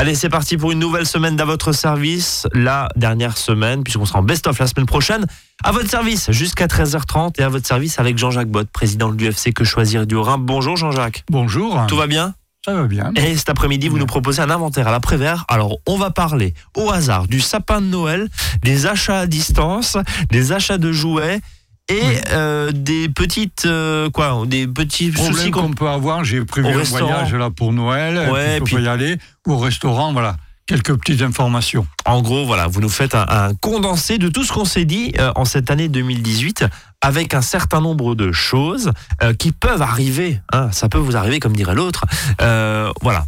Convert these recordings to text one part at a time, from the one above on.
Allez, c'est parti pour une nouvelle semaine d'à votre service. La dernière semaine, puisqu'on sera en best-of la semaine prochaine. À votre service jusqu'à 13h30 et à votre service avec Jean-Jacques Bott, président de l'UFC Que Choisir du Rhin. Bonjour Jean-Jacques. Bonjour. Tout va bien? Ça va bien. Et cet après-midi, vous nous proposez un inventaire à l'après-vert. Alors, on va parler au hasard du sapin de Noël, des achats à distance, des achats de jouets et euh, des petites euh, quoi, des petits soucis qu'on peut avoir, j'ai prévu un restaurant. voyage là pour Noël, Ouais, puis- y aller, ou au restaurant, voilà, quelques petites informations. En gros, voilà, vous nous faites un, un condensé de tout ce qu'on s'est dit euh, en cette année 2018 avec un certain nombre de choses euh, qui peuvent arriver. hein, ça peut vous arriver, comme dirait l'autre. Euh, voilà,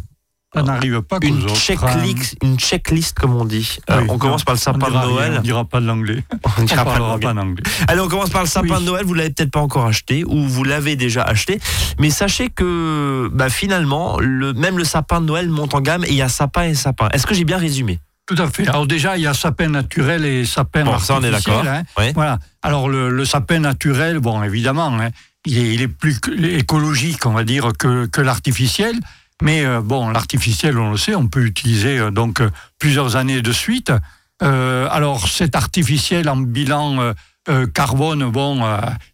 Ça n'arrive pas qu'aux une autres. checklist, une checklist comme on dit. Euh, on non, commence par le on sapin de rien, Noël. on dira pas de l'anglais. On On dira l'anglais. pas d'anglais. Allez, on commence par le sapin Oui. de Noël. Vous l'avez peut-être pas encore acheté ou vous l'avez déjà acheté, mais sachez que bah, finalement, le, même le sapin de Noël monte en gamme et il y a sapin et sapin. Est-ce que j'ai bien résumé? Tout à fait. Alors déjà, il y a sapin naturel et sapin Bon, ça, on est artificiel. d'accord. hein. Voilà. Alors le, le sapin naturel, bon, évidemment, hein, il, est, il est plus que- écologique, on va dire, que, que l'artificiel. Mais euh, bon, l'artificiel, on le sait, on peut utiliser euh, donc euh, plusieurs années de suite. Alors cet artificiel en bilan carbone, bon,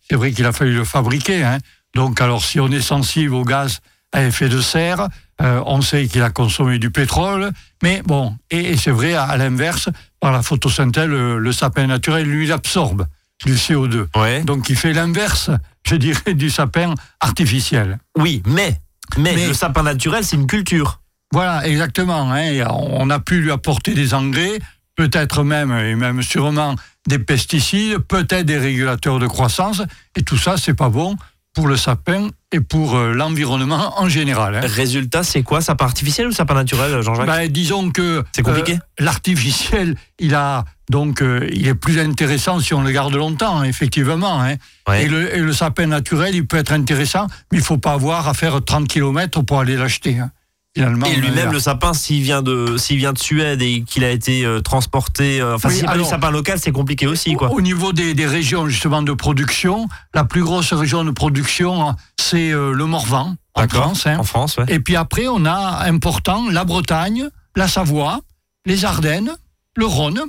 c'est vrai qu'il a fallu le fabriquer. hein. Donc alors si on est sensible au gaz à effet de serre, on sait qu'il a consommé du pétrole. Mais bon, et, et c'est vrai, à, à l'inverse, par la photosynthèse, le, le sapin naturel, lui, il absorbe du CO2. Ouais. Donc il fait l'inverse, je dirais, du sapin artificiel. Oui, mais, mais, Mais- le sapin naturel, c'est une culture. Voilà, exactement. hein. On a pu lui apporter des engrais, peut-être même, et même sûrement, des pesticides, peut-être des régulateurs de croissance. Et tout ça, c'est pas bon pour le sapin et pour euh, l'environnement en général. hein. Résultat, c'est quoi Sapin artificiel ou sapin naturel, Jean-Jacques? Ben, disons que C'est compliqué? euh, l'artificiel, il a donc euh, il est plus intéressant si on le garde longtemps, effectivement. hein. Ouais. Et, le, et le sapin naturel, il peut être intéressant, mais il faut pas avoir à faire 30 km pour aller l'acheter. hein. Finalement, Et lui-même, a- le sapin, s'il vient de, s'il vient de Suède et qu'il a été euh, transporté, euh, enfin, Oui, pas du sapin local, c'est compliqué aussi, quoi. Au, au niveau des, des régions justement de production, la plus grosse région de production, hein, c'est euh, le Morvan en. France. hein. En France, ouais. Et puis après, on a important la Bretagne, la Savoie, les Ardennes, le Rhône,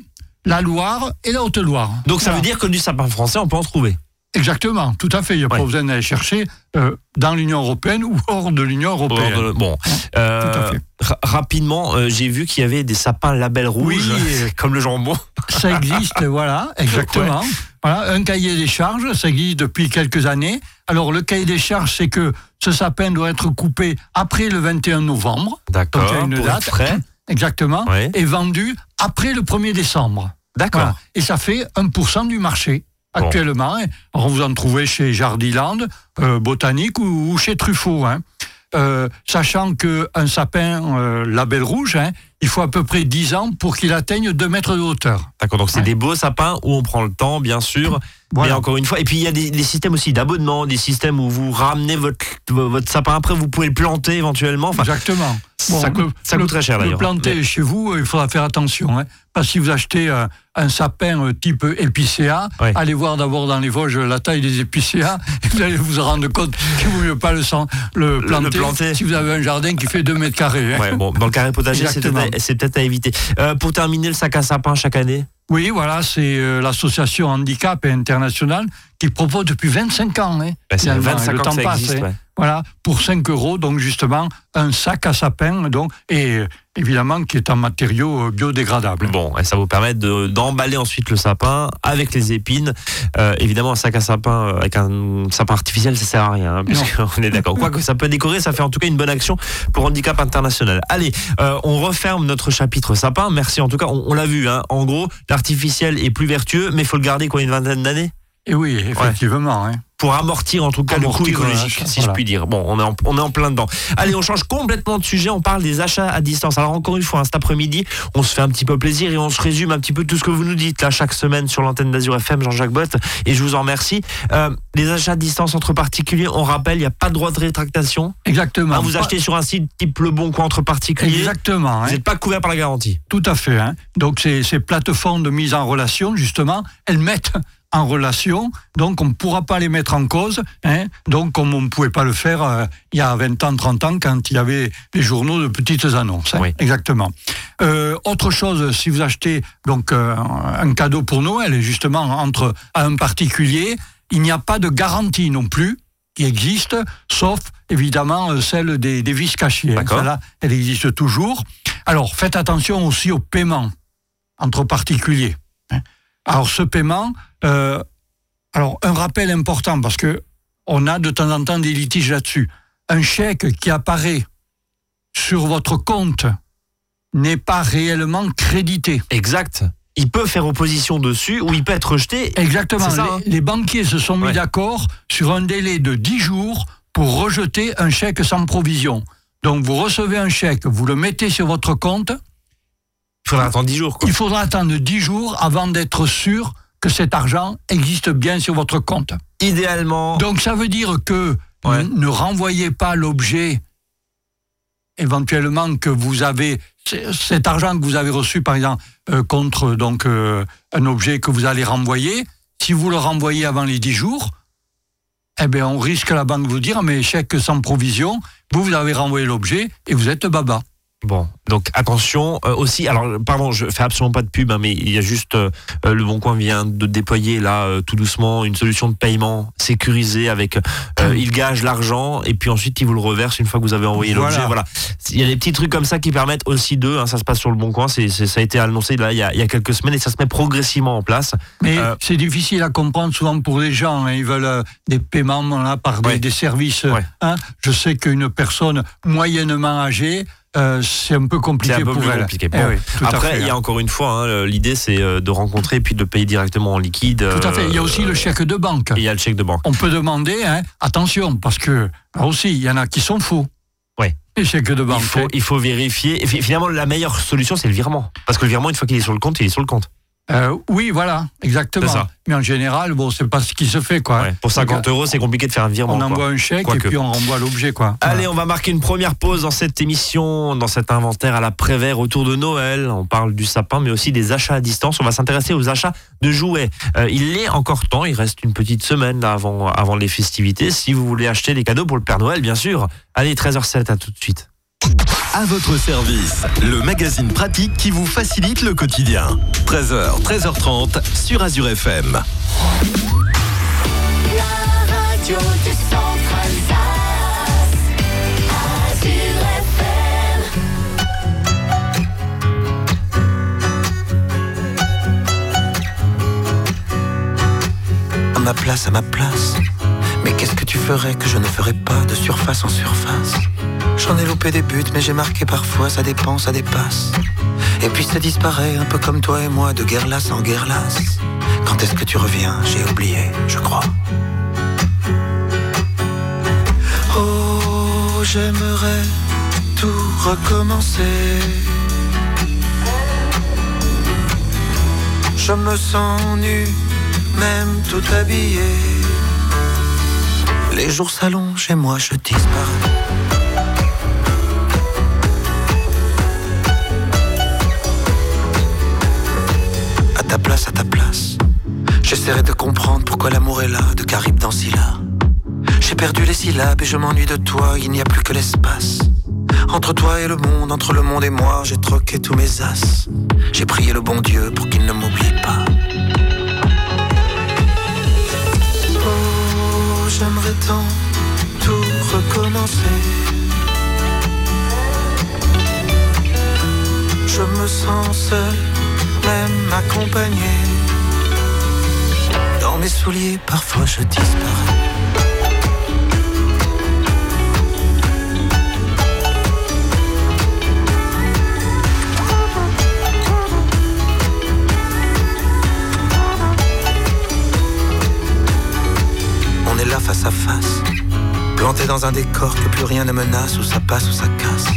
la Loire et la Haute-Loire. Donc ça Voilà. veut dire que du sapin français, on peut en trouver. Exactement, tout à fait. Il n'y a Ouais. pas besoin d'aller chercher euh, dans l'Union européenne ou hors de l'Union européenne. Bon, bon. Euh, Tout à fait. ra- rapidement, euh, j'ai vu qu'il y avait des sapins label rouge, Oui. comme le jambon. Ça existe, voilà, exactement. Voilà, un cahier des charges, ça existe depuis quelques années. Alors, le cahier des charges, c'est que ce sapin doit être coupé après le 21 novembre. D'accord. Pour date. être frais. Exactement. Ouais. Et vendu après le 1er décembre. D'accord. Voilà. Et ça fait 1% du marché. Bon. Actuellement, hein. Alors, vous en trouvez chez Jardiland, euh, Botanique ou, ou chez Truffaut. hein. Euh, sachant qu'un sapin euh, label rouge, hein, il faut à peu près 10 ans pour qu'il atteigne 2 mètres de hauteur. D'accord. Donc c'est Ouais. des beaux sapins où on prend le temps, bien sûr. Mais Voilà. encore une fois, et puis il y a des, des systèmes aussi d'abonnement, des systèmes où vous ramenez votre, votre sapin après, vous pouvez le planter éventuellement. Enfin, Exactement. ça, coûte, le- ça coûte le- très cher Le d'ailleurs. planter chez vous, il faudra faire attention. Hein. Parce que si vous achetez euh, un sapin euh, type épicéa, Ouais. allez voir d'abord dans les Vosges la taille des épicéas, et vous allez vous rendre compte qu'il vaut mieux pas le, sen- le planter, planter. si vous avez un jardin qui fait 2 mètres carrés. hein. Ouais, bon, dans le carré potager, c'est Exactement. peut-être à- c'est peut-être à éviter. Euh, pour terminer, le sac à sapin chaque année? Oui, voilà, c'est euh, l'association Handicap International qui propose depuis 25 ans. Hein, Bah, C'est finalement, 25 et le ans temps que ça passe. existe. hein. ouais. Voilà, pour 5 euros, donc justement, un sac à sapin, donc, et évidemment qui est en matériaux euh, biodégradables. Bon, et ça vous permet de- d'emballer ensuite le sapin avec les épines. Euh, évidemment, un sac à sapin euh, avec un sapin artificiel, ça sert à rien, hein, puisqu'on est d'accord. Quoique ça peut décorer, ça fait en tout cas une bonne action pour Handicap International. Allez, euh, on referme notre chapitre sapin. Merci en tout cas, on, on l'a vu. Hein. En gros, l'artificiel est plus vertueux, mais il faut le garder quoi une vingtaine d'années? Et oui, effectivement. hein. pour amortir en tout cas Amortir, le coût écologique, si voilà. je puis dire. Bon, on est, en, on est en plein dedans. Allez, on change complètement de sujet, on parle des achats à distance. Alors encore une fois, hein, cet après-midi, on se fait un petit peu plaisir et on se résume un petit peu tout ce que vous nous dites là chaque semaine sur l'antenne d'Azur FM, Jean-Jacques Bott, et je vous en remercie. Euh, les achats à distance entre particuliers, on rappelle, il n'y a pas de droit de rétractation. Exactement. Hein, vous Pas- achetez sur un site type Le Bon Coin entre particuliers, Exactement. vous hein. n'êtes pas couvert par la garantie. Tout à fait. hein. Donc ces, ces plateformes de mise en relation, justement, elles mettent en relation, donc on ne pourra pas les mettre en cause, hein, donc comme on ne pouvait pas le faire euh, il y a 20 ans, 30 ans, quand il y avait les journaux de petites annonces. Hein, Exactement. Euh, autre chose, si vous achetez donc euh, un cadeau pour Noël, justement entre un particulier, il n'y a pas de garantie non plus qui existe, sauf évidemment celle des, des vis cachées. Hein. Celle-là, elle existe toujours. Alors faites attention aussi au paiement entre particuliers. Alors ce paiement, euh, alors un rappel important parce que on a de temps en temps des litiges là-dessus. Un chèque qui apparaît sur votre compte n'est pas réellement crédité. Exact. Il peut faire opposition dessus ou il peut être rejeté. Exactement. Hein. les, banquiers se sont mis d'accord sur un délai de 10 jours pour rejeter un chèque sans provision. Donc vous recevez un chèque, vous le mettez sur votre compte. Il faudra attendre 10 jours. Il faudra attendre 10 jours avant d'être sûr que cet argent existe bien sur votre compte. Idéalement. Donc ça veut dire que ne renvoyez pas l'objet éventuellement que vous avez cet argent que vous avez reçu par exemple euh, contre donc euh, un objet que vous allez renvoyer. Si vous le renvoyez avant les 10 jours, eh bien on risque la banque de vous dire mais chèque sans provision, vous vous avez renvoyé l'objet et vous êtes baba. Bon, donc attention euh, aussi. Alors, pardon, je fais absolument pas de pub, hein, mais il y a juste euh, euh, le Bon Coin vient de déployer là tout doucement une solution de paiement sécurisée avec il gage l'argent et puis ensuite il vous le reverse une fois que vous avez envoyé l'objet. Voilà. Il y a des petits trucs comme ça qui permettent aussi de. Hein, ça se passe sur le Bon Coin. C'est, ça a été annoncé là il y, a, il y, a, quelques semaines et ça se met progressivement en place. Mais c'est difficile à comprendre souvent pour les gens. Hein, ils veulent des paiements là par des, services. Hein. Je sais qu'une personne moyennement âgée euh, c'est un peu compliqué un peu pour elle. Compliqué. Eh après, il y a hein. encore une fois, hein, l'idée c'est euh, de rencontrer puis de payer directement en liquide. Tout à fait. Il y a aussi le chèque de banque. Il y a le chèque de banque. On peut demander, hein, attention, parce que là aussi, il y en a qui sont faux. Oui. Les chèques de banque. Il faut, il faut vérifier. Et finalement, la meilleure solution, c'est le virement. Parce que le virement, une fois qu'il est sur le compte, il est sur le compte. Euh, oui, voilà, exactement. Mais en général, bon, c'est pas ce qui se fait, quoi. pour 50 euros, c'est compliqué de faire un virement. On envoie un chèque et puis on renvoie l'objet, quoi. Allez, on va marquer une première pause dans cette émission, dans cet inventaire à la Prévert autour de Noël. On parle du sapin, mais aussi des achats à distance. On va s'intéresser aux achats de jouets. Euh, il est encore temps, il reste une petite semaine avant, avant les festivités. Si vous voulez acheter des cadeaux pour le Père Noël, bien sûr. Allez, 13h07, à tout de suite. À votre service, le magazine pratique qui vous facilite le quotidien. 13h, 13h30 sur Azure FM. La radio. À ma place, à ma place. Mais qu'est-ce que tu ferais que je ne ferais pas de surface en surface? J'en ai loupé des buts, mais j'ai marqué parfois, ça dépend, ça dépasse. Et puis ça disparaît, un peu comme toi et moi, de guerre lasse en guerre lasse. Quand est-ce que tu reviens? J'ai oublié, je crois. Oh, j'aimerais tout recommencer. Je me sens nu, même tout habillé. Les jours s'allongent et moi je disparais. J'essaierai de comprendre pourquoi l'amour est là, de Caribe dans Scylla. J'ai perdu les syllabes et je m'ennuie de toi, il n'y a plus que l'espace. Entre toi et le monde, entre le monde et moi, j'ai troqué tous mes as. J'ai prié le bon Dieu pour qu'il ne m'oublie pas. Oh, j'aimerais tant tout recommencer. Je me sens seul même accompagné. Mes souliers, parfois je disparais. On est là face à face, planté dans un décor que plus rien ne menace, où ça passe ou ça casse.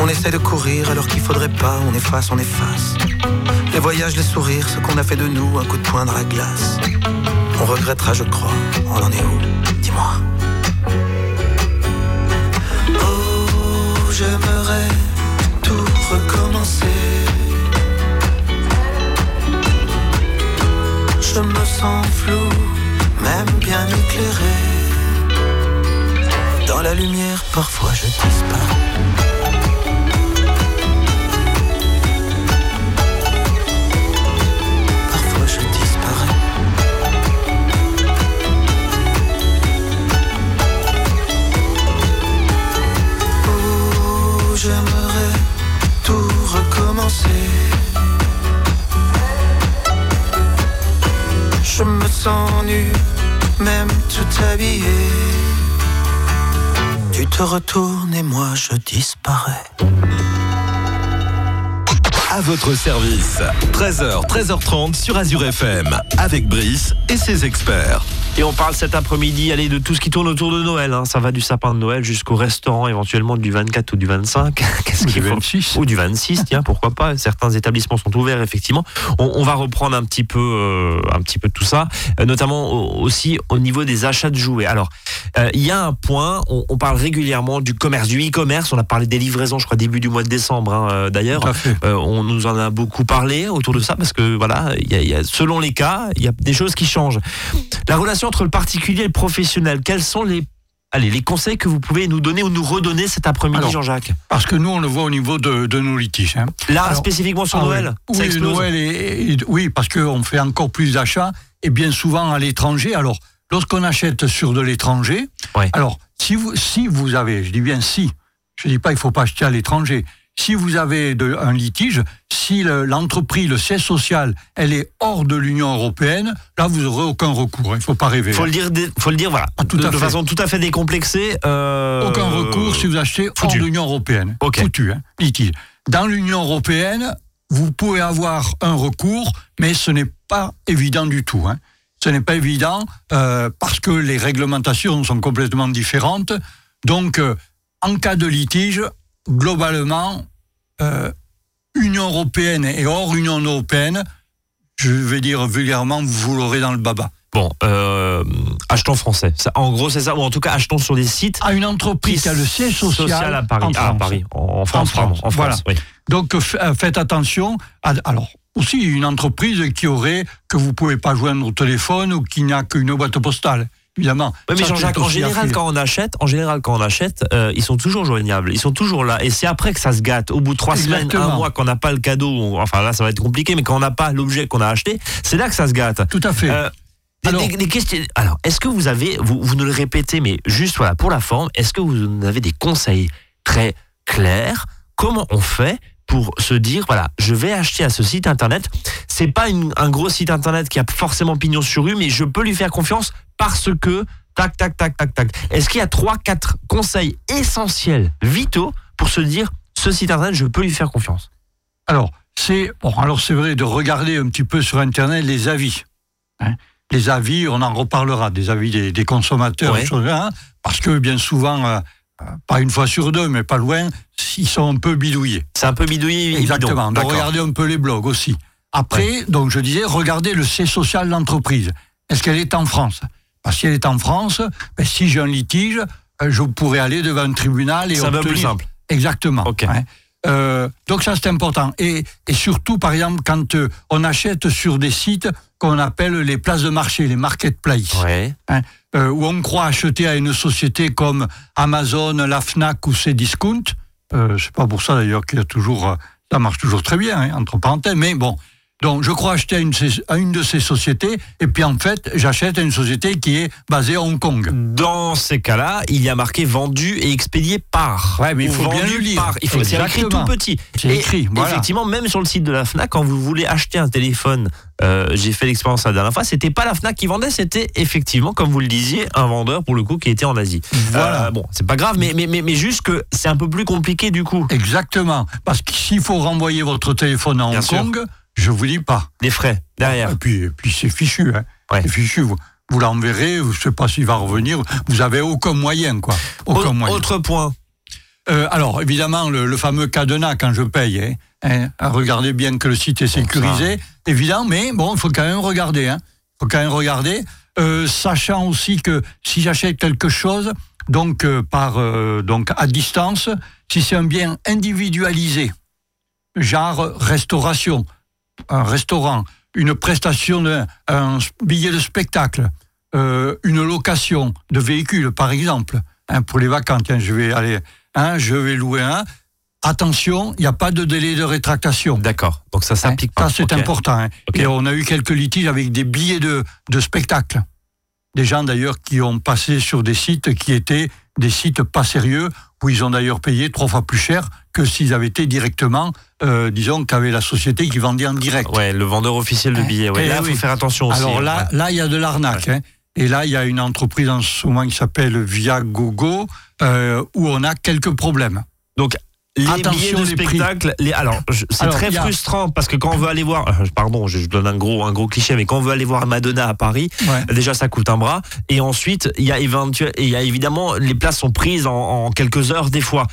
On essaie de courir alors qu'il faudrait pas, on efface, on efface. Les voyages, les sourires, ce qu'on a fait de nous, un coup de poing dans la glace. On regrettera, je crois. On en est où? Dis-moi. Retournes et moi je disparais. À votre service. 13h, 13h30 sur Azure FM. Avec Brice et ses experts. Et on parle cet après-midi, allez, de tout ce qui tourne autour de Noël. hein. Ça va du sapin de Noël jusqu'au restaurant éventuellement du 24 ou du 25. Qu'est-ce Ou qu'il du faut 26. Ou du 26, tiens, pourquoi pas. Certains établissements sont ouverts, effectivement. On, on va reprendre un petit peu, euh, un petit peu tout ça, euh, notamment au- aussi au niveau des achats de jouets. Alors, euh, il y a un point, on, on parle régulièrement du commerce, du e-commerce. On a parlé des livraisons, je crois, début du mois de décembre, hein, d'ailleurs. On nous en a beaucoup parlé autour de ça parce que voilà, il y a- il y a- selon les cas, il y a des choses qui changent. La relation entre le particulier et le professionnel, quels sont les, allez, les conseils que vous pouvez nous donner ou nous redonner cet après-midi, Jean-Jacques Parce que nous, on le voit au niveau de, de nos litiges. hein. Là, Alors, spécifiquement sur Ah Noël, oui. ça Oui, explose. Noël et, et- oui, parce qu'on fait encore plus d'achats et bien souvent à l'étranger. Alors, lorsqu'on achète sur de l'étranger, Ouais. alors si vous, si vous avez, je dis bien si, je dis pas il faut pas acheter à l'étranger. Si vous avez de- un litige, si le- l'entreprise, le siège social, elle est hors de l'Union européenne, là vous aurez aucun recours. hein. Il faut pas rêver. Faut hein. le dire, faut le dire, voilà, Ah, tout de, à de fait. façon tout à fait décomplexée. euh, Aucun recours si vous achetez hors de l'Union européenne. Ok. Foutu, hein, litige. Dans l'Union européenne, vous pouvez avoir un recours, mais ce n'est pas évident du tout. hein. Ce n'est pas évident euh, parce que les réglementations sont complètement différentes. Donc, euh, en cas de litige, globalement, euh, Union européenne et hors Union européenne, je vais dire vulgairement, vous l'aurez dans le baba. Bon, euh, achetons français. Ça, en gros, c'est ça. Ou en tout cas, achetons sur des sites À une entreprise qui a le siège social, à Paris. en Ah, à France. Paris. En, France, En France, pardon, en France, voilà. oui. Donc euh, faites attention. À, alors aussi une entreprise qui aurait que vous pouvez pas joindre au téléphone ou qui n'a qu'une boîte postale, évidemment. Oui, mais Jean-Jacques, en général, quand on achète, en général, quand on achète, euh, ils sont toujours joignables. Ils sont toujours là. Et c'est après que ça se gâte. Au bout de trois semaines, un Exactement. mois, qu'on n'a pas le cadeau, enfin là, ça va être compliqué, mais quand on n'a pas l'objet qu'on a acheté, c'est là que ça se gâte. Tout à fait. Euh, des- Alors- des- des questions. Alors, est-ce que vous avez, vous, vous nous le répétez, mais juste voilà pour la forme, est-ce que vous avez des conseils très clairs? Comment on fait pour se dire voilà, je vais acheter à ce site internet? C'est pas une- un gros site internet qui a forcément pignon sur rue, mais je peux lui faire confiance parce que tac tac tac tac tac. Est-ce qu'il y a trois quatre conseils essentiels, vitaux pour se dire ce site internet, je peux lui faire confiance? Alors c'est bon. Alors c'est vrai de regarder un petit peu sur internet les avis. hein. Les avis, on en reparlera des avis des, des consommateurs, Ouais. choses, hein, parce que bien souvent, euh, euh, pas une fois sur deux, mais pas loin, ils sont un peu bidouillés. C'est un peu bidouillé. Exactement. Donc regardez un peu les blogs aussi. Après, donc je disais, regardez le siège social de l'entreprise. Est-ce qu'elle est en France? Parce que si elle est en France, ben, si j'ai un litige, euh, je pourrais aller devant un tribunal et peu obtenir. plus simple. Exactement. Ok. hein. Euh, donc ça c'est important. Et, et surtout, par exemple, quand euh, on achète sur des sites qu'on appelle les places de marché, les marketplaces Ouais. euh, où on croit acheter à une société comme Amazon, la Fnac ou Cdiscount. C'est pas pour ça d'ailleurs qu'il y a toujours, ça marche toujours très bien, hein, entre parenthèses. Mais bon, donc je crois acheter à une, de ces- à une de ces sociétés et puis en fait j'achète à une société qui est basée à Hong Kong. Dans ces cas-là, il y a marqué vendu et expédié par. Ouais, mais il faut bien le lire. par. Il faut c'est écrit tout petit. C'est écrit, voilà. Effectivement, même sur le site de la Fnac, quand vous voulez acheter un téléphone, euh, j'ai fait l'expérience la dernière fois, c'était pas la Fnac qui vendait, c'était effectivement, comme vous le disiez, un vendeur pour le coup qui était en Asie. Voilà. Euh, bon, c'est pas grave, mais, mais, mais, mais juste que c'est un peu plus compliqué du coup. Exactement. Parce que s'il faut renvoyer votre téléphone à Bien Hong sûr. Je vous dis pas. Des frais derrière. Et puis, et puis c'est fichu. Hein. Ouais. C'est fichu. Vous, vous l'enverrez, je ne sais pas s'il va revenir. Vous avez aucun moyen, quoi. Aucun Au- moyen. Autre point. Euh, alors, évidemment, le, le fameux cadenas quand je paye. Hein, hein, regardez bien que le site est sécurisé, évident, mais bon, il faut quand même regarder. Il faut quand même regarder, Euh, sachant aussi que si j'achète quelque chose, donc euh, par donc à distance, si c'est un bien individualisé, genre restauration, un restaurant, une prestation un billet de spectacle, euh, une location de véhicule, par exemple, hein, pour les vacances. Je vais aller, hein, je vais louer un. Attention, il n'y a pas de délai de rétractation. D'accord. Donc ça s'applique Hein, pas. Ça, c'est important. Et on a eu quelques litiges avec des billets de, de spectacle. Des gens d'ailleurs qui ont passé sur des sites qui étaient des sites pas sérieux, où ils ont d'ailleurs payé trois fois plus cher que s'ils avaient été directement, euh, disons, qu'avait la société qui vendait en direct. Ouais, le vendeur officiel de Hein. billets. Ouais, Eh là, il oui. faut faire attention aussi. Alors hein. là, Ouais. là, il y a de l'arnaque. hein. Et là, il y a une entreprise en ce moment qui s'appelle Viagogo, euh, où on a quelques problèmes. Donc, les Attention, billets de spectacle, les, alors c'est très a- frustrant parce que quand on veut aller voir, euh, pardon, je, je donne un gros, un gros cliché, mais quand on veut aller voir Madonna à Paris, Ouais. déjà ça coûte un bras, et ensuite il y a éventuel, il y a évidemment les places sont prises en, en quelques heures des fois.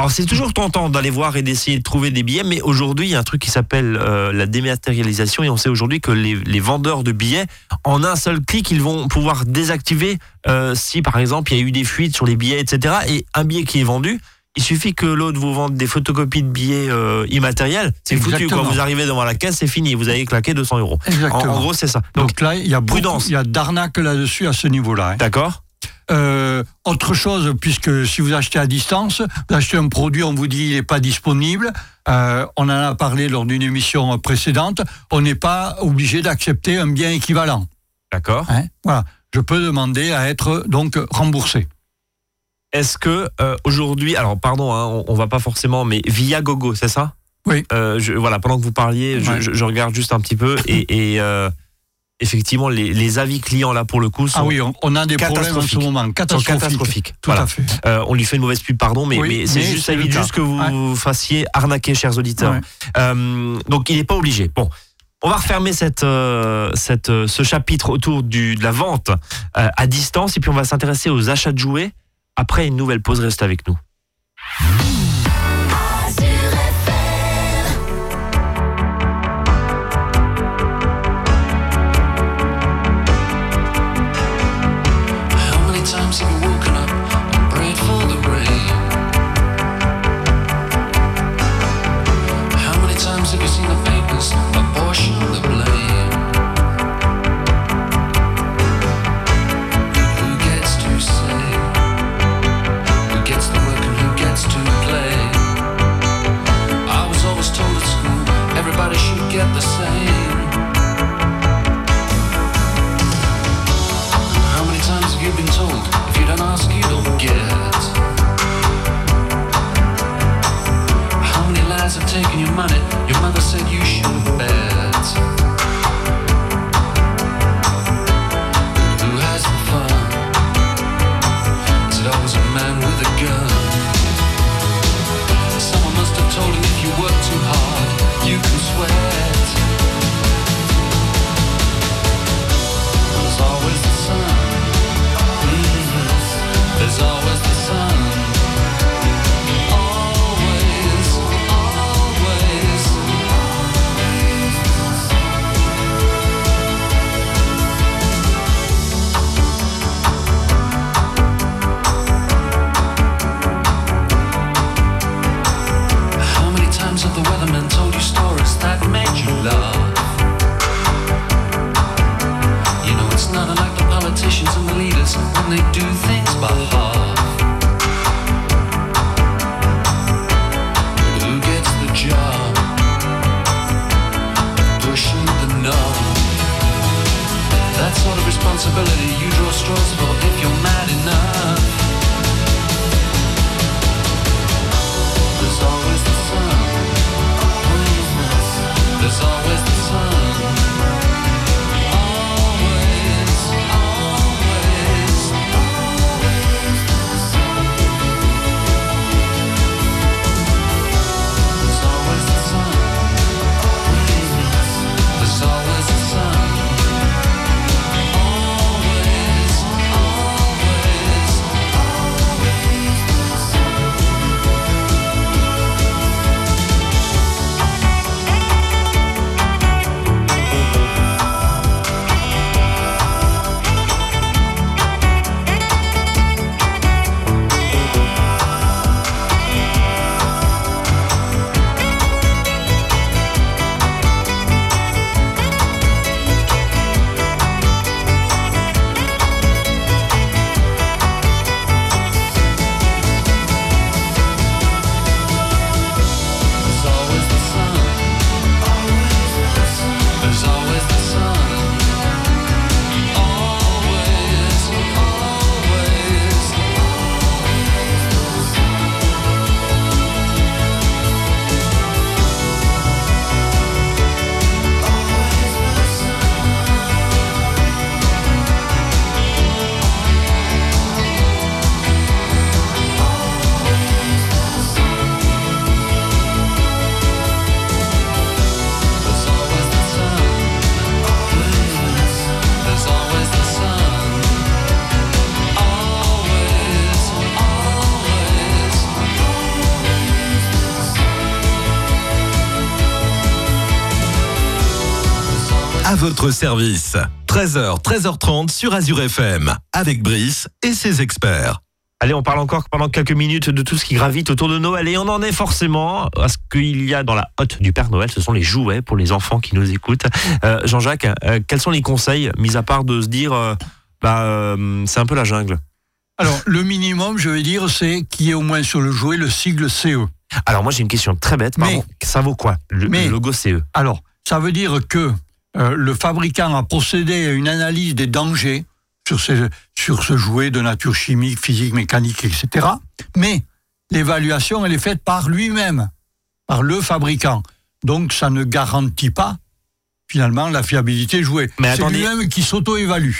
Alors c'est toujours tentant d'aller voir et d'essayer de trouver des billets, mais aujourd'hui il y a un truc qui s'appelle euh, la dématérialisation et on sait aujourd'hui que les, les vendeurs de billets, en un seul clic, ils vont pouvoir désactiver euh, si par exemple il y a eu des fuites sur les billets, etc. Et un billet qui est vendu, il suffit que l'autre vous vende des photocopies de billets euh, immatériels, c'est foutu. Quand vous arrivez devant la caisse, c'est fini, vous avez claqué 200 euros. En, Exactement. en gros, c'est ça. Donc, Donc là, il y a prudence. il y a d'arnaque là-dessus à ce niveau-là. hein. d'accord Euh, autre chose, puisque si vous achetez à distance, vous achetez un produit, on vous dit il n'est pas disponible. Euh, on en a parlé lors d'une émission précédente. On n'est pas obligé d'accepter un bien équivalent. D'accord. hein. Voilà. Je peux demander à être donc remboursé. Est-ce que euh, aujourd'hui, alors pardon, hein, on, on va pas forcément, mais via Gogo, c'est ça? Oui. Je, voilà, pendant que vous parliez, je, Ouais. je- je regarde juste un petit peu et, et, effectivement, les, les avis clients là pour le coup sont, Ah oui, on, on a des problèmes en ce catastrophiques. moment. Catastrophiques. catastrophiques. Tout Voilà. à fait. Euh, on lui fait une mauvaise pub, pardon, mais, Oui, mais c'est juste, ça évite juste que vous Ouais. fassiez arnaquer, chers auditeurs. Ouais. Euh, donc il n'est pas obligé. Bon. On va refermer cette, euh, cette, ce chapitre autour du, de la vente à distance et puis on va s'intéresser aux achats de jouets après une nouvelle pause. Reste avec nous. Votre service. 13h, 13h30 sur Azure FM, avec Brice et ses experts. Allez, on parle encore pendant quelques minutes de tout ce qui gravite autour de Noël et on en est forcément à ce qu'il y a dans la hotte du Père Noël, ce sont les jouets pour les enfants qui nous écoutent. Euh, Jean-Jacques, euh, quels sont les conseils, mis à part de se dire, euh, bah, euh, c'est un peu la jungle Alors, le minimum, je vais dire, c'est qu'il y ait au moins sur le jouet le sigle CE. Alors moi j'ai une question très bête, pardon. ça vaut quoi le, Mais- le logo CE Alors, ça veut dire que euh, le fabricant a procédé à une analyse des dangers sur ce, sur ce jouet de nature chimique, physique, mécanique, etc. Mais l'évaluation, elle est faite par lui-même, par le fabricant. Donc, ça ne garantit pas, finalement, la fiabilité du jouet. Mais C'est lui-même qui s'auto-évalue.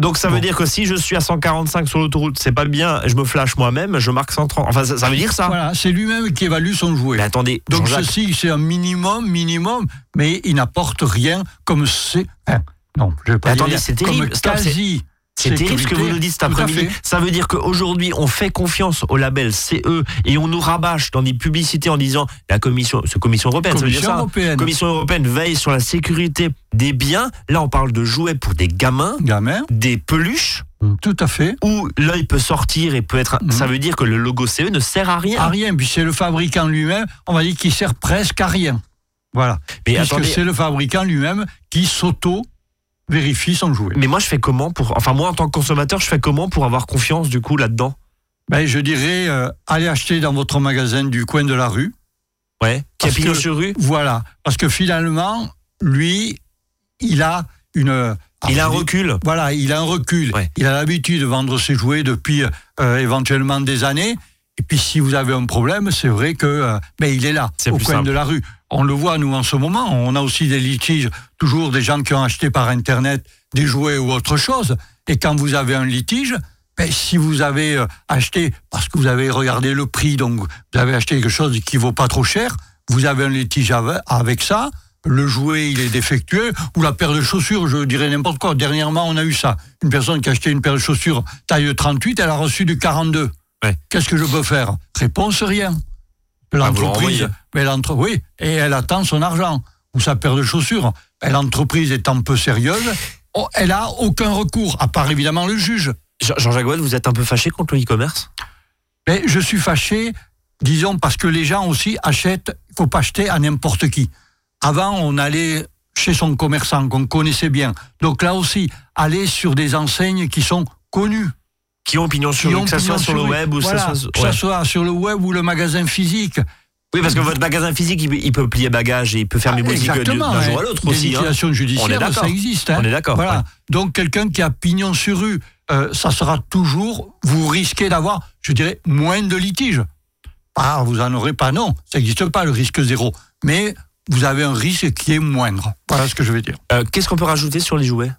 Donc ça veut Bon. dire que si je suis à 145 sur l'autoroute, c'est pas bien, je me flash moi-même, je marque 130. Enfin ça, ça veut dire ça Voilà, c'est lui-même qui évalue son jouet. Mais attendez, Donc ceci, c'est un minimum, minimum, mais il n'apporte rien comme c'est... hein, non, je vais pas Mais dire attendez, c'est terrible. Comme Stop, quasi C'est terrible ce que vous nous dites cet après-midi. Ça veut dire qu'aujourd'hui, on fait confiance au label CE et on nous rabâche dans des publicités en disant la commission, c'est commission européenne, ça veut dire Commission ça. européenne. Commission européenne veille sur la sécurité des biens. Là, on parle de jouets pour des gamins, Gamin, des peluches tout à fait. où l'œil peut sortir et peut être. Ça veut dire que le logo CE ne sert à rien. À rien, puis c'est le fabricant lui-même, on va dire qu'il sert presque à rien. Voilà. Mais Puisque c'est le fabricant lui-même qui s'auto-vérifie son jouet. mais moi, je fais comment pour. Enfin, moi, en tant que consommateur, je fais comment pour avoir confiance du coup là-dedans? Ben, je dirais, euh, allez acheter dans votre magasin du coin de la rue. Ouais. Qui a sur rue? Voilà. Parce que finalement, lui, il a une... Il a un Alors, recul. Voilà, il a un recul. Ouais. Il a l'habitude de vendre ses jouets depuis euh, éventuellement des années. Et puis si vous avez un problème, c'est vrai que euh, ben, il est là, C'est au coin simple. de la rue. On le voit, nous, en ce moment. On a aussi des litiges, toujours des gens qui ont acheté par Internet des jouets ou autre chose. Et quand vous avez un litige, ben, si vous avez euh, acheté, parce que vous avez regardé le prix, donc vous avez acheté quelque chose qui vaut pas trop cher, vous avez un litige ave- avec ça, le jouet il est défectueux, ou la paire de chaussures, je dirais n'importe quoi. Dernièrement, on a eu ça. Une personne qui a acheté une paire de chaussures taille 38, elle a reçu du 42. Ouais. Qu'est-ce que je peux faire? Réponse rien. L'entreprise, oui, et elle attend son argent ou sa paire de chaussures. Ben, L'entreprise étant peu sérieuse, oh, elle a aucun recours, à part évidemment le juge. Jean- Jean-Jacques vous êtes un peu fâché contre le e-commerce Mais je suis fâché, disons, parce que les gens aussi achètent, il faut pas acheter à n'importe qui. Avant, on allait chez son commerçant qu'on connaissait bien. Donc là aussi, aller sur des enseignes qui sont connues. Qui ont pignon sur rue, que ça soit sur le web ou Voilà, ça soit. que ça ouais. soit sur le web ou le magasin physique. Oui, parce que votre magasin physique, il peut, plier bagage et il peut boutiques de- Exactement. d'un jour à l'autre aussi. hein. d'accord. ça existe. hein. On est d'accord. Voilà. ouais. Donc quelqu'un qui a pignon sur rue, euh, ça sera toujours, vous risquez d'avoir, je dirais, moins de litiges. Ah, vous en aurez pas, non, ça n'existe pas le risque zéro. Mais vous avez un risque qui est moindre. Voilà ce que je veux dire. Euh, Qu'est-ce qu'on peut rajouter sur les jouets?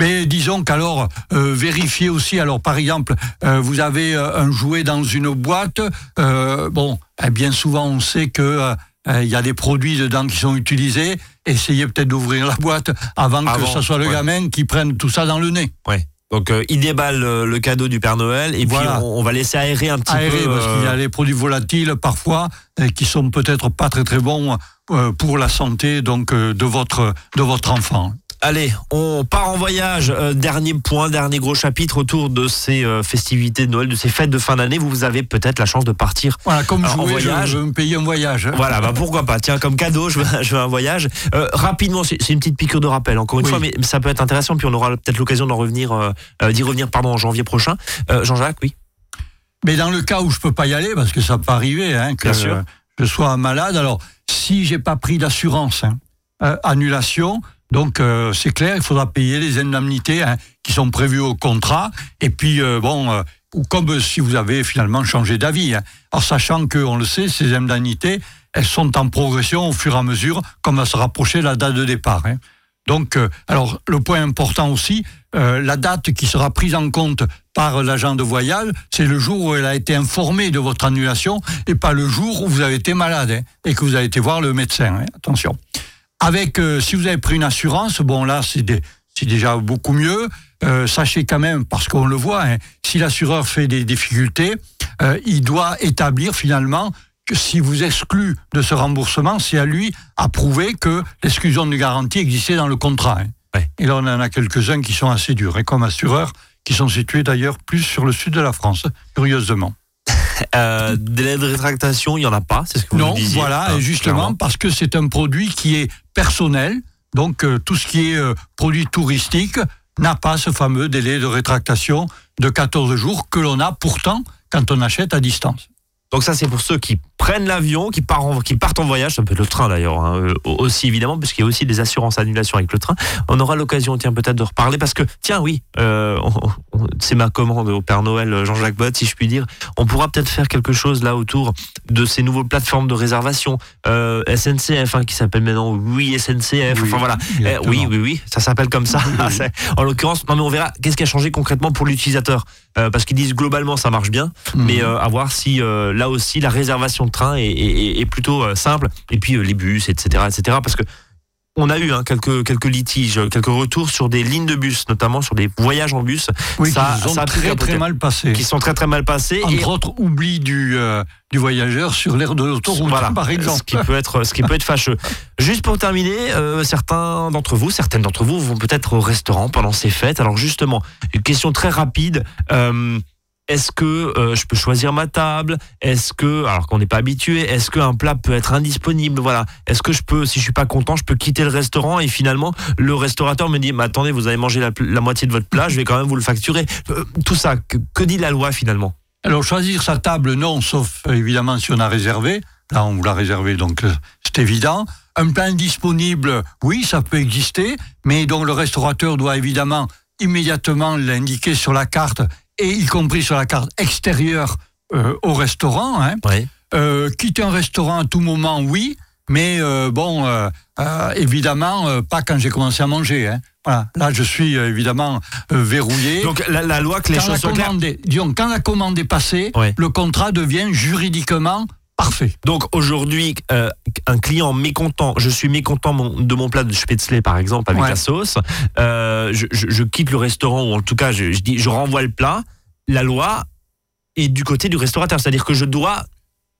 Mais disons qu'alors, euh, vérifiez aussi, alors par exemple, euh, vous avez euh, un jouet dans une boîte, euh, bon, eh bien souvent on sait que euh, euh, il y a des produits dedans qui sont utilisés, essayez peut-être d'ouvrir la boîte avant, Avant, que ce soit le ouais. gamin qui prenne tout ça dans le nez. Donc, euh, il déballe le cadeau du Père Noël et Voilà. puis on, on va laisser aérer un petit peu. parce qu'il y a les produits volatiles parfois euh, qui sont peut-être pas très très bons euh, pour la santé donc euh, de votre de votre enfant. Allez, on part en voyage. Euh, dernier point, dernier gros chapitre autour de ces euh, festivités de Noël, de ces fêtes de fin d'année. Vous, vous avez peut-être la chance de partir Voilà, comme Alors, en jouet, je voyage. veux me payer un voyage. hein. Voilà, bah pourquoi pas. Tiens, comme cadeau, je veux, je veux un voyage. Euh, rapidement, c'est une petite piqûre de rappel, encore une Oui. fois, mais ça peut être intéressant, puis on aura peut-être l'occasion d'en revenir, euh, euh, d'y revenir, pardon, en janvier prochain. Euh, Jean-Jacques, oui. Mais dans le cas où je peux pas y aller, parce que ça peut arriver, hein, que euh, je sois malade, alors si j'ai pas pris d'assurance, hein, euh, annulation, donc euh, c'est clair, il faudra payer les indemnités hein, qui sont prévues au contrat. Et puis euh, bon, euh, comme si vous avez finalement changé d'avis. hein. Alors sachant que on le sait, ces indemnités, elles sont en progression au fur et à mesure, comme va se rapprocher la date de départ. hein. Donc, euh, alors le point important aussi, euh, la date qui sera prise en compte par l'agent de voyage, c'est le jour où elle a été informée de votre annulation et pas le jour où vous avez été malade hein, et que vous avez été voir le médecin. hein. Attention. Avec, euh, si vous avez pris une assurance, bon là c'est déjà beaucoup mieux. Euh, sachez quand même, parce qu'on le voit, hein, si l'assureur fait des difficultés, euh, il doit établir finalement que si vous exclut de ce remboursement, c'est à lui à prouver que l'exclusion de garantie existait dans le contrat. hein. Ouais. Et là, on en a quelques-uns qui sont assez durs, et comme assureurs, qui sont situés d'ailleurs plus sur le sud de la France, curieusement. Euh, délai de rétractation, il n'y en a pas, c'est ce que vous Non, disiez. voilà, hein, et justement, clairement. parce que c'est un produit qui est personnel, donc euh, tout ce qui est euh, produit touristique n'a pas ce fameux délai de rétractation de 14 jours que l'on a pourtant quand on achète à distance. Donc ça, c'est pour ceux qui prennent l'avion, qui, partent en- qui partent en voyage, ça peut être le train d'ailleurs, hein, euh, aussi évidemment, puisqu'il y a aussi des assurances annulation avec le train. On aura l'occasion, tiens, peut-être de reparler, parce que, tiens, oui, euh, c'est ma commande au Père Noël, Jean-Jacques Bott, si je puis dire. On pourra peut-être faire quelque chose là autour de ces nouvelles plateformes de réservation, euh, SNCF, hein, qui s'appelle maintenant Oui SNCF, enfin voilà. Eh, oui, oui, oui, ça s'appelle comme ça. En l'occurrence, non mais on verra qu'est-ce qui a changé concrètement pour l'utilisateur. Euh, parce qu'ils disent globalement ça marche bien, Mhm. mais euh, à voir si euh, là aussi la réservation de train est, est- est plutôt euh, simple. Et puis les bus, etc., etc. Parce que on a eu hein, quelques quelques litiges, quelques retours sur des lignes de bus, notamment sur des voyages en bus, Oui, ça, qui sont ça très très mal passés. qui sont très très mal passés. et Entre autres, oubli du, euh, du voyageur sur l'aire de l'autoroute, Voilà, par exemple. Ce qui peut être, ce qui peut être fâcheux. Juste pour terminer, euh, certains d'entre vous, certaines d'entre vous vont peut-être au restaurant pendant ces fêtes. Alors justement, une question très rapide. euh, est-ce que euh, je peux choisir ma table? Est-ce que, alors qu'on n'est pas habitué, est-ce qu'un plat peut être indisponible? Voilà. Est-ce que je peux, si je suis pas content, je peux quitter le restaurant? Et finalement le restaurateur me dit, mais attendez, vous avez mangé la, moitié de votre plat, je vais quand même vous le facturer. Euh, tout ça, que, dit la loi finalement? Alors, choisir sa table, non, sauf évidemment si on a réservé. Là, on vous l'a réservé, donc euh, c'est évident. Un plat indisponible, oui, ça peut exister, mais donc le restaurateur doit évidemment immédiatement l'indiquer sur la carte, et y compris sur la carte extérieure euh, au restaurant. hein. Oui. Euh, quitter un restaurant à tout moment, oui, mais euh, bon, évidemment, pas quand j'ai commencé à manger. hein. Voilà. Là, je suis évidemment verrouillé. Donc la, la loi, que les quand, la choses soient claires. disons, quand la commande est passée, le contrat devient juridiquement parfait. Donc aujourd'hui, euh, un client mécontent, je suis mécontent mon- de mon plat de spätzle par exemple avec Ouais. la sauce, euh, je, je- je quitte le restaurant ou en tout cas je, je dis je renvoie le plat. La loi est du côté du restaurateur, c'est-à-dire que je dois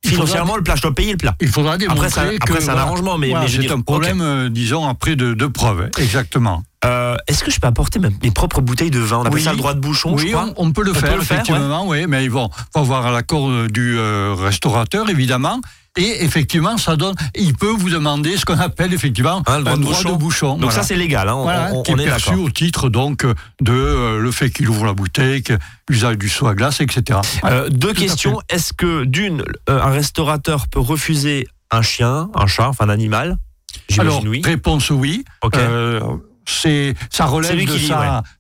financièrement le plat, je dois payer le plat. Il faudra démontrer Après, ça- que après, c'est un arrangement, mais, voilà, mais c'est un problème, euh, disons, après de, de preuves. Exactement. Euh, Est-ce que je peux apporter même mes propres bouteilles de vin? On appelle Oui. ça le droit de bouchon, je oui, crois. on, on peut le On faire, peut le faire, effectivement, oui, mais ils vont faut avoir l'accord euh, du euh, restaurateur, évidemment. Et effectivement, ça donne. Il peut vous demander ce qu'on appelle effectivement Hein, le droit un de droit bouchon. de bouchon. Donc voilà. ça c'est légal, hein, on- Voilà, on, qui est est perçu au titre donc de euh, le fait qu'il ouvre la bouteille, l'usage du seau à glace, etc. Euh, deux Tout questions. Est-ce que d'une, euh, un restaurateur peut refuser un chien, un chat, enfin un animal? Alors, oui. réponse oui. Euh, c'est ça relève de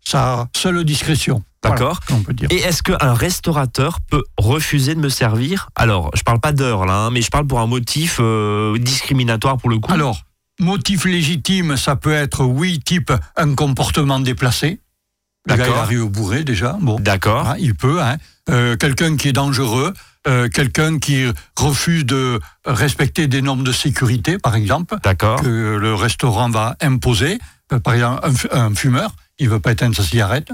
sa seule discrétion. D'accord. Voilà, on peut dire. Et est-ce qu'un restaurateur peut refuser de me servir? Alors, je parle pas d'heure là, hein, mais je parle pour un motif euh, discriminatoire pour le coup. Alors, motif légitime, ça peut être oui, type un comportement déplacé. Le gars, il arrive bourré déjà. Bon, D'accord. hein, il peut. Hein. Euh, quelqu'un qui est dangereux, euh, quelqu'un qui refuse de respecter des normes de sécurité, par exemple, D'accord. que le restaurant va imposer. Euh, par exemple, un, un fumeur, il veut pas éteindre sa cigarette.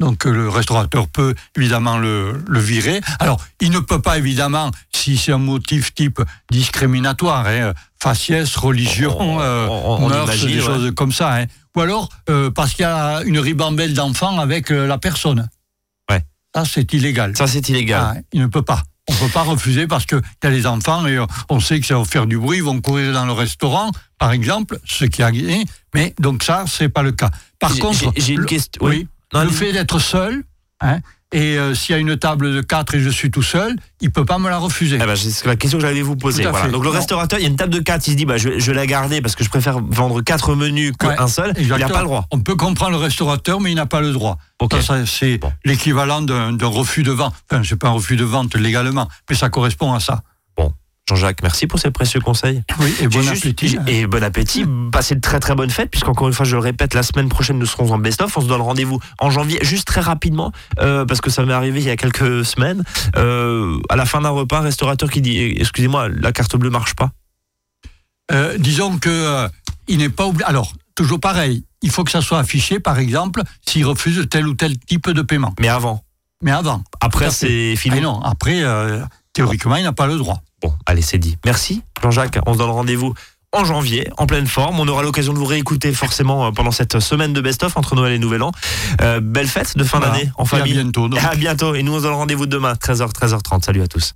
Donc euh, le restaurateur peut évidemment le, le virer. Alors, il ne peut pas évidemment, si c'est un motif type discriminatoire, hein, faciès, religion, On- euh, on- on mœurs, imagine, des ouais. choses comme ça. hein. Ou alors euh, parce qu'il y a une ribambelle d'enfants avec euh, la personne. Ouais. Ça, c'est illégal. Ça c'est illégal. Ah, il ne peut pas. On ne peut pas refuser parce qu'il y a les enfants et on sait que ça va faire du bruit, ils vont courir dans le restaurant, par exemple, ce qui a gagné. Mais donc ça, c'est pas le cas. Par contre, j'ai- une question. Oui, Oui. Le fait d'être seul, hein, et euh, s'il y a une table de quatre et je suis tout seul, il peut pas me la refuser. Eh ben, c'est la question que j'allais vous poser. Voilà. Donc le Non. restaurateur, il y a une table de 4, il se dit bah, je, je vais la garder parce que je préfère vendre quatre menus Ouais, qu'un seul. Il n'a pas le droit. On peut comprendre le restaurateur, mais il n'a pas le droit. Ok. Ça, ça, c'est Bon. l'équivalent d'un d'un refus de vente. Enfin, c'est pas un refus de vente légalement, mais ça correspond à ça. Jean-Jacques, merci pour ces précieux conseils. Oui, et bon juste- appétit. Et bon appétit. Passez de très très bonnes fêtes, puisqu'encore une fois, je le répète, la semaine prochaine, nous serons en best-of. On se donne rendez-vous en janvier, juste très rapidement, euh, parce que ça m'est arrivé il y a quelques semaines. Euh, à la fin d'un repas, un restaurateur qui dit Excusez-moi, la carte bleue marche pas. Euh, disons que il n'est pas oublié. Alors, toujours pareil, il faut que ça soit affiché, par exemple, s'il refuse tel ou tel type de paiement. Mais avant. Mais avant. Après, c'est Ah fini. non, après, Théoriquement, il n'a pas le droit. Bon, allez, c'est dit. Merci, Jean-Jacques. On se donne rendez-vous en janvier, en pleine forme. On aura l'occasion de vous réécouter forcément euh, pendant cette semaine de best-of entre Noël et Nouvel An. Euh, belle fête de fin Voilà. d'année en Et à famille. bientôt, donc. À bientôt. Et nous, on se donne rendez-vous demain, 13h, 13h30. Salut à tous.